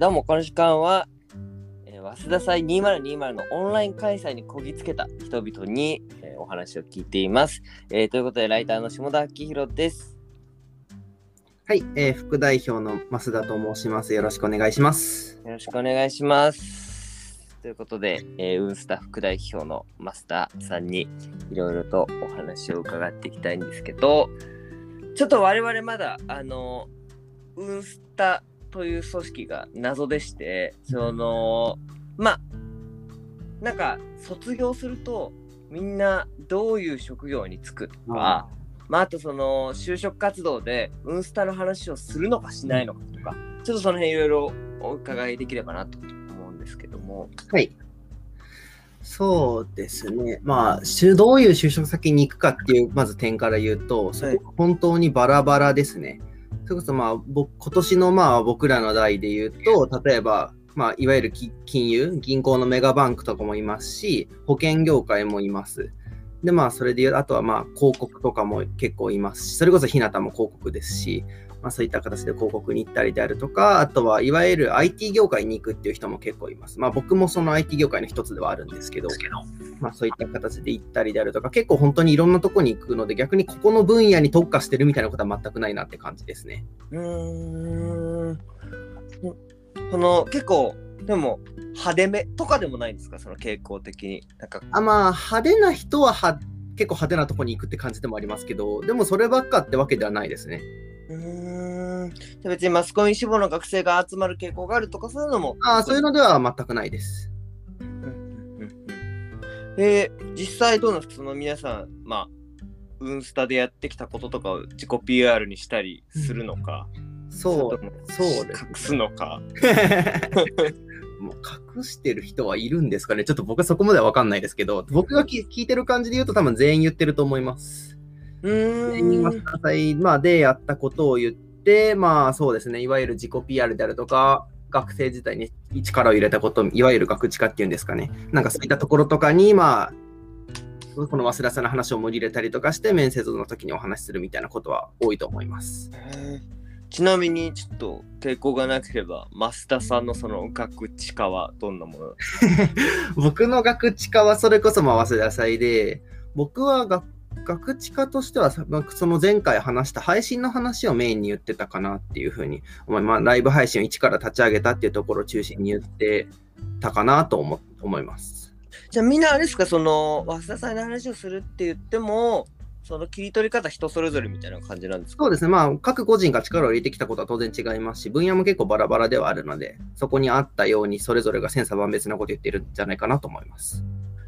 どうも、この時間は、えー、早稲田祭2020のオンライン開催にこぎつけた人々に、えーお話を聞いています、えーということで、ライターの下田明宏です。はい、えー副代表の増田と申します。よろしくお願いします。よろしくお願いします。ということで、えーウンスタ副代表の増田さんにいろいろとお話を伺っていきたいんですけど、ちょっと我々まだ、あの、ウンスタという組織が謎でして、その、まあ、なんか卒業するとみんなどういう職業に就くとか、まあ、あとその就職活動でウンスタの話をするのかしないのかとか、ちょっとその辺いろいろお伺いできればなと思うんですけども。はい。そうですね。まあ、どういう就職先に行くかっていう、まず点から言うと、そこ本当にバラバラですね。それこそ、まあ、僕今年のまあ僕らの代で言うと、例えば、まあ、いわゆるき金融、銀行のメガバンクとかもいますし、保険業界もいます。で、まあ、それで言う、あとはまあ、広告とかも結構いますし、それこそ日向も広告ですし、まあ、そういった形で広告に行ったりであるとか、あとはいわゆる IT 業界に行くっていう人も結構います。まあ僕もその IT 業界の一つではあるんですけど、まあそういった形で行ったりであるとか、結構本当にいろんなとこに行くので、逆にここの分野に特化してるみたいなことは全くないなって感じですね。うーん。その結構、でも派手めとかでもないんですか、その傾向的に。なんかあまあ派手な人はは結構派手なとこに行くって感じでもありますけど、でもそればっかってわけではないですね。うーん。で別にマスコミ志望の学生が集まる傾向があるとかそういうのも。ああ、そういうのでは全くないです。うんうんうんえー実際どうなんですかその皆さん、まあ、ウンスタでやってきたこととかを自己 PR にしたりするのか、そうそうですね隠すのか？もう隠してる人はいるんですかね？ちょっと僕はそこまでは分かんないですけど、僕がき聞いてる感じで言うと多分全員言ってると思います。う全員マスーん。ター祭、まあ、でやったことを言って、まあそうですね、いわゆる自己 PR であるとか、学生時代に力を入れたこと、いわゆる学知化っていうんですかね。なんかそういったところとかに、まあ、この忘れさんの話を盛り入れたりとかして、面接の時にお話しするみたいなことは多いと思います。ちなみにちょっと抵抗がなければ増田さんのその学知化はどんなもの？僕の学知化はそれこそまあ早稲田祭で、僕は学学知化としてはその前回話した配信の話をメインに言ってたかなっていうふうに思い、まあ、ライブ配信を一から立ち上げたっていうところを中心に言ってたかなと思思います。じゃあみんなあれですかその増田さんの話をするって言ってもその切り取り方人それぞれみたいな感じなんですか？そうですね、まあ、各個人が力を入れてきたことは当然違いますし、分野も結構バラバラではあるので、そこに合ったようにそれぞれが千差万別なこと言ってるんじゃないかなと思います。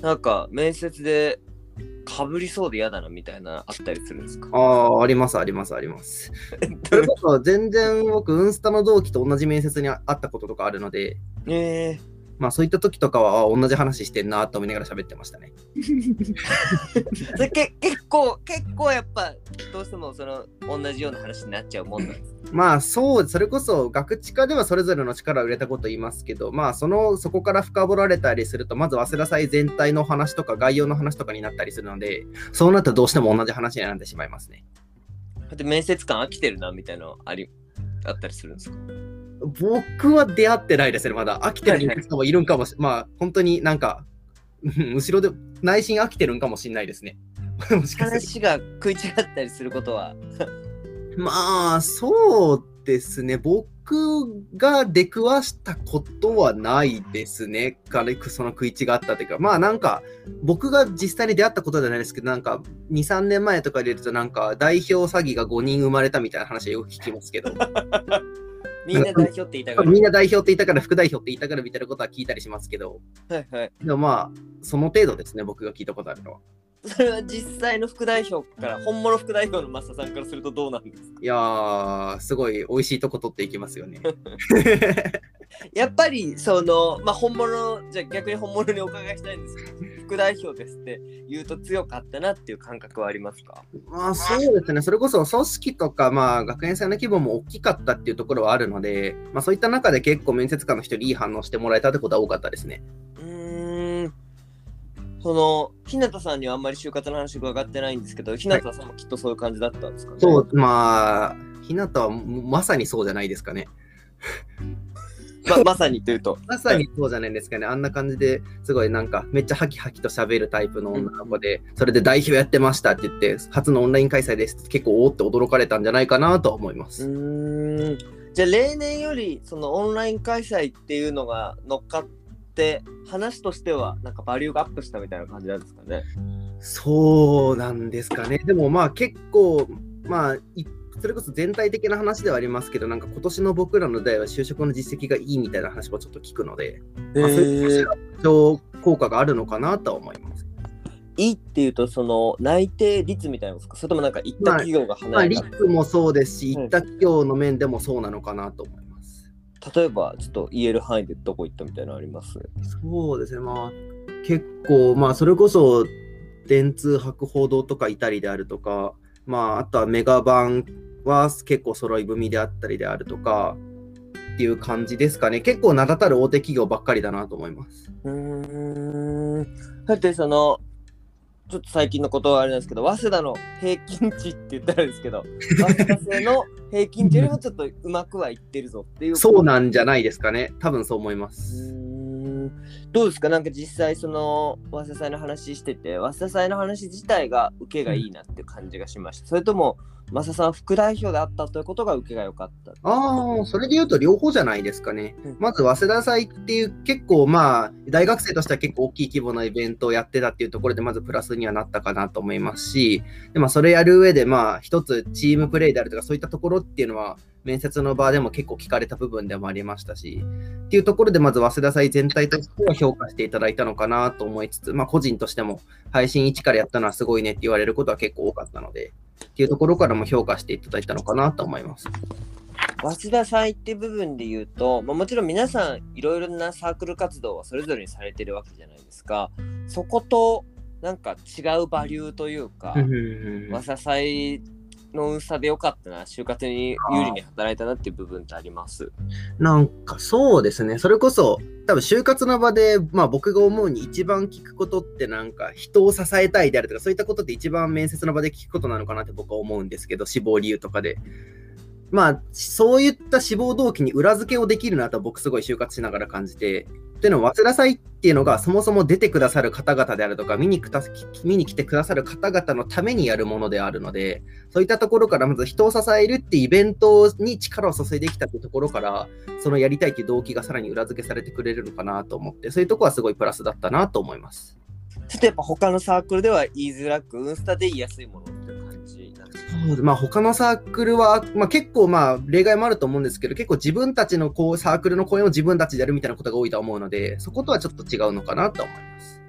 なんか面接でかぶりそうで嫌だなみたいなあったりするんですか？ああ、あります、あります、あります。それこそ全然僕、ウンスタの同期と同じ面接にあったこととかあるので、えまあそういった時とかはあ同じ話してんなと思いながら喋ってましたね。け結構結構やっぱどうしてもその同じような話になっちゃうもんなんですまあそう、それこそ学知化ではそれぞれの力を入れたこと言いますけど、まあそのそこから深掘られたりすると、まず早稲田祭全体の話とか概要の話とかになったりするので、そうなったらどうしても同じ話になってしまいますね。だって面接官飽きてるなみたいなのありあったりするんですか？僕は出会ってないですね、まだ。飽きてる人もいるんかもしまあ本当になんか、うん後ろで内心飽きてるんかもしれないですね。もしか話が食い違ったりすることはまあ、そうですね。僕が出くわしたことはないですね。軽くその食い違ったというか、まあなんか、僕が実際に出会ったことじゃないですけど、なんか、2、3年前とかで言うと、なんか、代表詐欺が5人生まれたみたいな話はよく聞きますけど、みんな代表って言いたがる。みんな代表って言いたから、副代表って言いたがるみたいなことは聞いたりしますけど、はいはい。でもまあ、その程度ですね、僕が聞いたことあるのは。それは実際の副代表から本物副代表の増田さんからするとどうなんですか？いやー、すごい美味しいとこ取っていきますよね。やっぱりそのまあ本物じゃあ逆に本物にお伺いしたいんですけど副代表ですって言うと強かったなっていう感覚はありますか？まあそうですね、それこそ組織とか、まあ、学園祭の規模も大きかったっていうところはあるので、まあ、そういった中で結構面接官の人にいい反応してもらえたってことは多かったですね。うーんその日向さんにはあんまり就活の話伺ってないんですけど日向さんもきっとそういう感じだったんですかね、そう、まあ、ひなたはまさにそうじゃないですかね。ままさにというと。まさにそうじゃないですかね。あんな感じですごいなんかめっちゃハキハキと喋るタイプの女の子で、それで代表やってましたって言って、初のオンライン開催です結構おーって驚かれたんじゃないかなと思いまうす。ーんじゃあ例年よりそのオンライン開催っていうのが乗っかって話としてはなんかバリューがアップしたみたいな感じなんですかね。そうなんですかね。でもまあ結構、まあ、いそれこそ全体的な話ではありますけど、なんか今年の僕らの代は就職の実績がいいみたいな話もちょっと聞くので、まあ、そういう上効果があるのかなとは思います。いいっていうとその内定率みたいなんですか？それともなんか行った企業がまあ、離れた、リスクもそうですし、うん行った企業の面でもそうなのかなと思います。例えばちょっと言える範囲でどこ行ったみたいなのあります？そうですね、まあ結構、まあそれこそ電通博報堂とかいたりであるとか、まああとはメガバンは結構揃い踏みであったりであるとか、っていう感じですかね。結構名だたる大手企業ばっかりだなと思います。うーんだってそのちょっと最近のことはあれなんですけど早稲田の平均値って言ったらですけど早稲田生の平均値よりもちょっとうまくはいってるぞっていうそうなんじゃないですかね。多分そう思いまうす。どうですか？なんか実際その早稲田祭の話してて早稲田祭の話自体が受けがいいなって感じがしました、それとも増田さんは副代表であったということが受けが良かった。ああ、それで言うと両方じゃないですかね。うん。まず、早稲田祭っていう結構まあ、大学生としては結構大きい規模のイベントをやってたっていうところで、まずプラスにはなったかなと思いますし、でまあ、それやる上で、まあ、一つチームプレイであるとか、そういったところっていうのは、面接の場でも結構聞かれた部分でもありましたし、っていうところで、まず早稲田祭全体としては評価していただいたのかなと思いつつ、まあ、個人としても配信1からやったのはすごいねって言われることは結構多かったので、っていうところからも評価していただいたのかなと思います。早稲田祭って部分で言うと、まあ、もちろん皆さんいろいろなサークル活動はそれぞれにされてるわけじゃないですかそことなんか違うバリューというか早稲田祭の運差でよかったな就活に有利に働いたなっていう部分ってありますなんかそうですね、それこそ多分就活の場で、まあ、僕が思うに一番聞くことってなんか人を支えたいであるとかそういったことって一番面接の場で聞くことなのかなって僕は思うんですけど志望理由とかで。まあそういった志望動機に裏付けをできるなと僕すごい就活しながら感じて。っていうのは早稲田祭っていうのがそもそも出てくださる方々であるとか見にくた見に来てくださる方々のためにやるものであるのでそういったところからまず人を支えるってイベントに力を注いできたっていうところからそのやりたいっていう動機がさらに裏付けされてくれるのかなと思って、そういうとこはすごいプラスだったなと思います。ちょっとやっぱ他のサークルでは言いづらく、ウンスタで言いやすいものそうまあ他のサークルは、まあ、結構まあ例外もあると思うんですけど、結構自分たちのこうサークルの公演を自分たちでやるみたいなことが多いと思うので、そことはちょっと違うのかなと思います。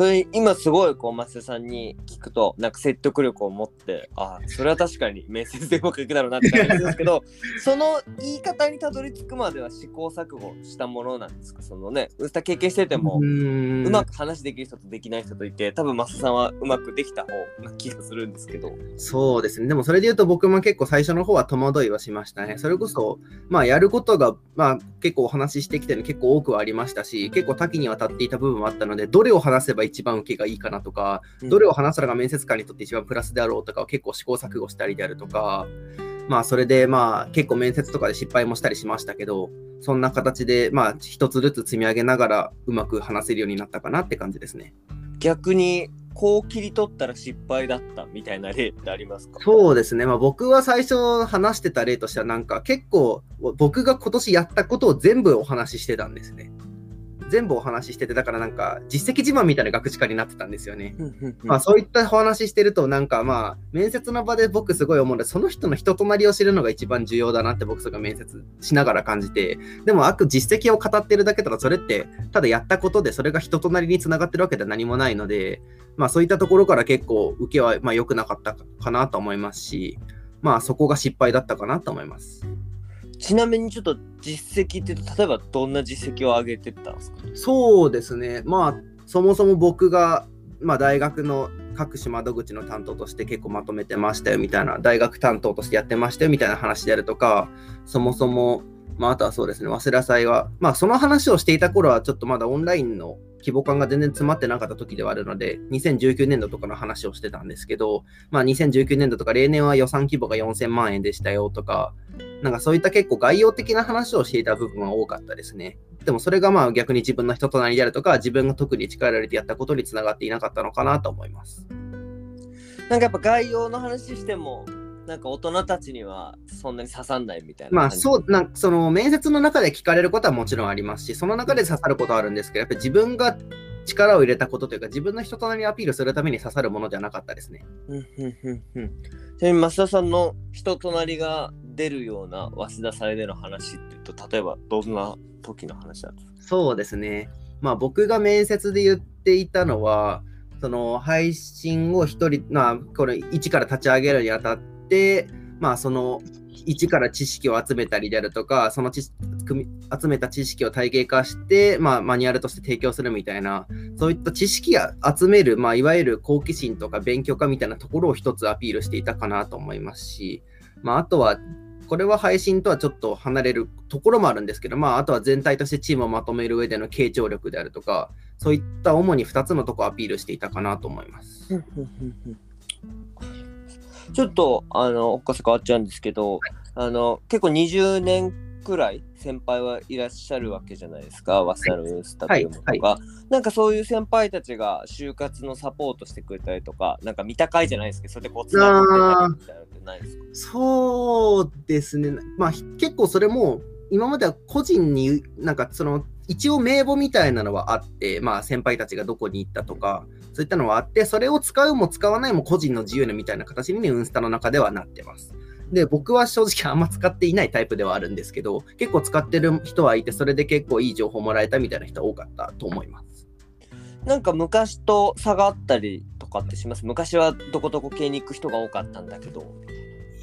それ今すごいこう増田さんに聞くとなんか説得力を持ってあそれは確かに面接でうまくいくだろうなって感じですけど その言い方にたどり着くまでは試行錯誤したものなんですか？そのねウスタ経験しててもうまく話できる人とできない人といて多分増田さんはうまくできた方な気がするんですけどそうですね。でもそれで言うと僕も結構最初の方は戸惑いはしましたね。それこそ、まあやることが、まあ結構お話ししてきたの結構多くはありましたし、結構多岐にわたっていた部分もあったので、どれを話せば一番受けがいいかなとか、どれを話すのが面接官にとって一番プラスであろうとかを結構試行錯誤したりであるとか、まあそれでまあ結構面接とかで失敗もしたりしましたけど、そんな形でまあ一つずつ積み上げながらうまく話せるようになったかなって感じですね。逆にこう切り取ったら失敗だったみたいな例ってありますか？そうですね、まあ、僕は最初話してた例としてはなんか結構僕が今年やったことを全部お話ししてたんですね。全部お話ししててだからなんか実績自慢みたいな学士課になってたんですよね。まあそういったお話ししてるとなんかまあ面接の場で僕すごい思うのでその人の人となりを知るのが一番重要だなって僕すごい面接しながら感じて。でもあく実績を語ってるだけだとそれってただやったことでそれが人となりにつながってるわけでは何もないので。まあそういったところから結構受けはまあ良くなかったかなと思いますし。まあそこが失敗だったかなと思います。ちなみにちょっと実績って例えばどんな実績を上げてったんですか？そうですね、まあ、そもそも僕が、まあ、大学の各種窓口の担当として結構まとめてましたよみたいな、大学担当としてやってましたよみたいな話であるとか、そもそも、まあ、あとはそうですね、早稲田祭は、まあ、その話をしていた頃は、ちょっとまだオンラインの規模感が全然詰まってなかった時ではあるので、2019年度とかの話をしてたんですけど、まあ、2019年度とか例年は予算規模が4000万円でしたよとか、なんかそういった結構概要的な話をしていた部分は多かったですね。でもそれがまあ逆に自分の人となりであるとか、自分が特に力を入れてやったことにつながっていなかったのかなと思います。なんかやっぱ概要の話しても、なんか大人たちにはそんなに刺さんないみたいな。まあそう、なんかその面接の中で聞かれることはもちろんありますし、その中で刺さることはあるんですけど、やっぱり自分が力を入れたことというか、自分の人となりをアピールするために刺さるものではなかったですね。うんうんうんうん。ちなみに増田さんの人となりが出るような早稲田祭での話っていうと、例えばどんな時の話なんですか？そうですね。まあ僕が面接で言っていたのは、その配信を一人、まあこれ一から立ち上げるにあたって、まあその一から知識を集めたりであるとか、その集めた知識を体系化して、まあマニュアルとして提供するみたいな、そういった知識を集める、まあいわゆる好奇心とか勉強家みたいなところを一つアピールしていたかなと思いますし、まああとはこれは配信とはちょっと離れるところもあるんですけど、まあ、あとは全体としてチームをまとめる上での傾聴力であるとか、そういった主に2つのとこをアピールしていたかなと思います。ちょっと、あの、おっかせ変わっちゃうんですけど、あの、結構20年くらい先輩はいらっしゃるわけじゃないですか、早稲田のウンスタというものが、なんかそういう先輩たちが就活のサポートしてくれたりとか、なんか見た会じゃないですけど、それでこうつながってたりみたいなのってないですか？そうですね、まあ、結構それも今までは個人になんかその一応名簿みたいなのはあって、まあ、先輩たちがどこに行ったとか、そういったのはあって、それを使うも使わないも個人の自由なみたいな形にね、ウンスタの中ではなってます。で、僕は正直あんま使っていないタイプではあるんですけど、結構使ってる人はいて、それで結構いい情報もらえたみたいな人多かったと思います。なんか昔と差があったりとかってします？昔はどこどこ系に行く人が多かったんだけど。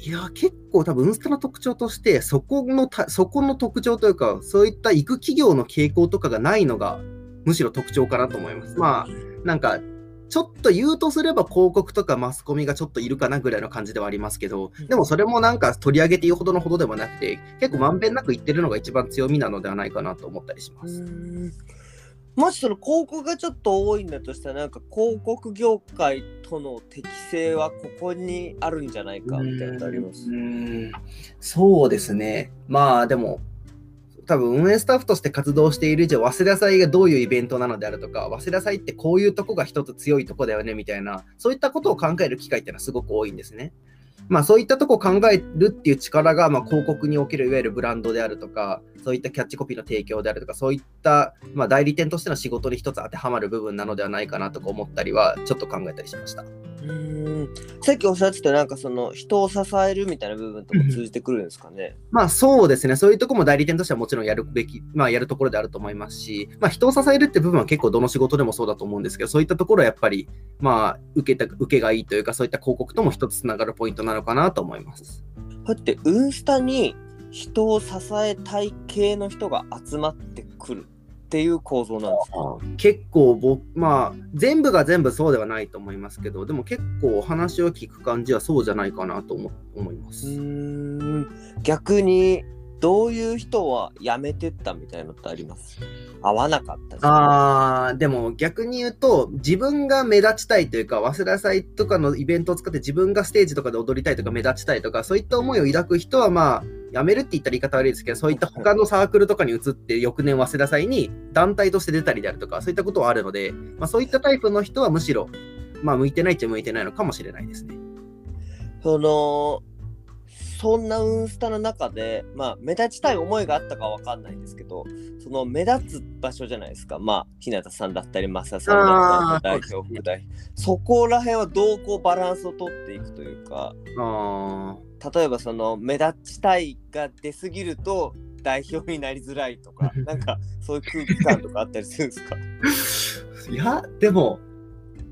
いや、結構多分、ウンスタの特徴として、そこのた、そこの特徴というか、そういった行く企業の傾向とかがないのが、むしろ特徴かなと思います。まあ、なんか、ちょっと言うとすれば広告とかマスコミがちょっといるかなぐらいの感じではありますけど、でもそれもなんか取り上げていいほどのほどでもなくて、結構まんべんなく言ってるのが一番強みなのではないかなと思ったりします。もしその広告がちょっと多いんだとしたら、なんか広告業界との適性はここにあるんじゃないかみたいなのあります？う。んそうですね。まあでも、多分運営スタッフとして活動している以上、早稲田祭がどういうイベントなのであるとか、早稲田祭ってこういうとこが一つ強いとこだよねみたいな、そういったことを考える機会っていうのはすごく多いんですね。まあそういったとこを考えるっていう力が、まあ、広告におけるいわゆるブランドであるとか、そういったキャッチコピーの提供であるとか、そういった、まあ、代理店としての仕事に一つ当てはまる部分なのではないかなとか思ったりは、ちょっと考えたりしました。うんさっきおっしゃってたなんかその人を支えるみたいな部分とも通じてくるんですかね？まあそうですね、そういうところも代理店としてはもちろんやるべき、まあやるところであると思いますし、まあ人を支えるって部分は結構どの仕事でもそうだと思うんですけど、そういったところはやっぱり、まあ受けた、受けがいいというか、そういった広告とも一つつながるポイントなのかなと思います。だってウンスタに人を支えたい系の人が集まってくるっていう構造なんですか結構僕、まあ全部が全部そうではないと思いますけど、でも結構お話を聞く感じはそうじゃないかなと思思います。逆にどういう人は辞めてったみたいなのってあります？合わなかったりあーでも逆に言うと自分が目立ちたいというか早稲田祭とかのイベントを使って自分がステージとかで踊りたいとか目立ちたいとかそういった思いを抱く人はまあ辞めるって言ったら言い方悪いですけどそういった他のサークルとかに移って翌年早稲田祭に団体として出たりであるとかそういったことはあるので、まあ、そういったタイプの人はむしろまあ向いてないっちゃ向いてないのかもしれないですね。そのそんなウンスタの中で、まあ、目立ちたい思いがあったかわかんないんですけど、その目立つ場所じゃないですか。まあ、日向さんだったり、増田さんだったり、代表、副代表。そこら辺はどうこうバランスを取っていくというか、あ例えばその目立ちたいが出すぎると代表になりづらいとか、なんかそういう空気感とかあったりするんですか？ーいやでも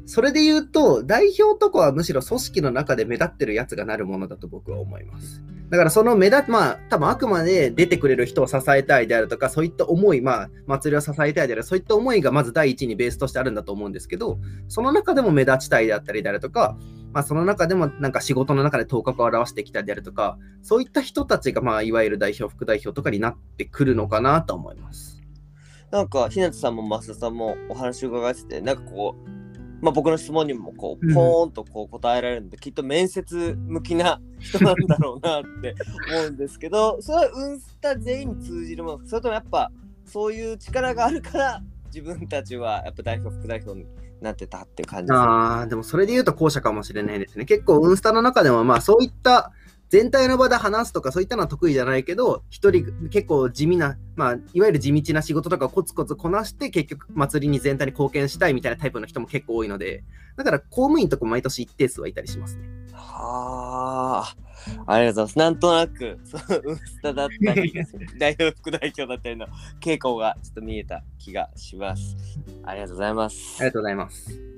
それで言うと、代表とかはむしろ組織の中で目立ってるやつがなるものだと僕は思います。だからその目立つまあ、多分あくまで出てくれる人を支えたいであるとか、そういった思い、まあ、祭りを支えたいである、そういった思いがまず第一にベースとしてあるんだと思うんですけど、その中でも目立ちたいであったりであるとか、まあ、その中でもなんか仕事の中で頭角を表してきたであるとか、そういった人たちが、まあ、いわゆる代表、副代表とかになってくるのかなと思います。なんかひなたさんも増田さんもお話を伺っててなんかこうまあ、僕の質問にもこうポーンとこう答えられるので、うん、きっと面接向きな人なんだろうなって思うんですけど それはウンスタ全員に通じるもの。それともやっぱそういう力があるから自分たちはやっぱ代表副代表になってたって感じです、ああでもそれで言うと後者かもしれないですね。結構ウンスタの中でもまあそういった全体の場で話すとかそういったのは得意じゃないけど、一人結構地味な、まあ、いわゆる地道な仕事とかコツコツこなして結局祭りに全体に貢献したいみたいなタイプの人も結構多いので、だから公務員とか毎年一定数はいたりしますね。はあ、ありがとうございます。なんとなく、そのウンスタだったり、代表副代表だったりの傾向がちょっと見えた気がします。ありがとうございます。ありがとうございます。